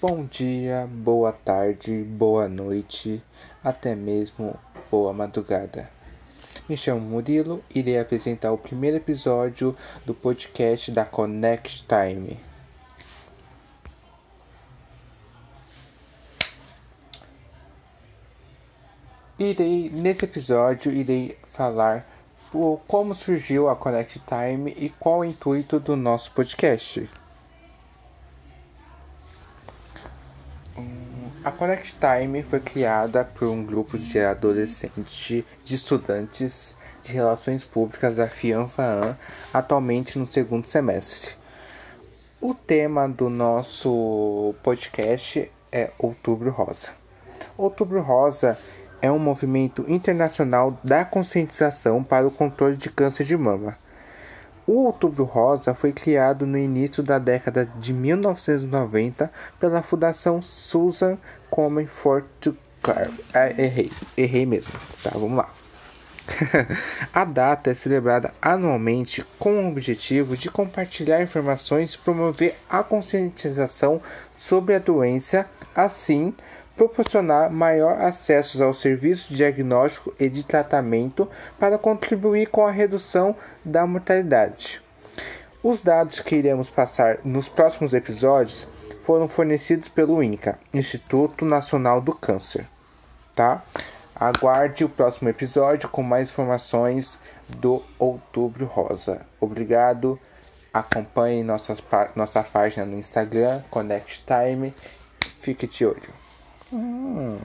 Bom dia, boa tarde, boa noite, até mesmo boa madrugada. Me chamo Murilo e irei apresentar o primeiro episódio do podcast da Connect Time. Irei nesse episódio irei falar como surgiu a Connect Time e qual o intuito do nosso podcast. A Connect Time foi criada por um grupo de adolescentes, de estudantes de relações públicas da FIANFAAN, atualmente no segundo semestre. O tema do nosso podcast é Outubro Rosa. Outubro Rosa é um movimento internacional da conscientização para o controle de câncer de mama. O Outubro Rosa foi criado no início da década de 1990 pela Fundação Susan Komen Forte ah, errei, errei mesmo. Tá, vamos lá. a data é celebrada anualmente com o objetivo de compartilhar informações e promover a conscientização sobre a doença, assim proporcionar maior acesso aos serviços de diagnóstico e de tratamento para contribuir com a redução da mortalidade. Os dados que iremos passar nos próximos episódios foram fornecidos pelo INCA, Instituto Nacional do Câncer. Tá? Aguarde o próximo episódio com mais informações do Outubro Rosa. Obrigado. Acompanhe nossas, nossa página no Instagram, Connect Time. Fique de olho. Hum.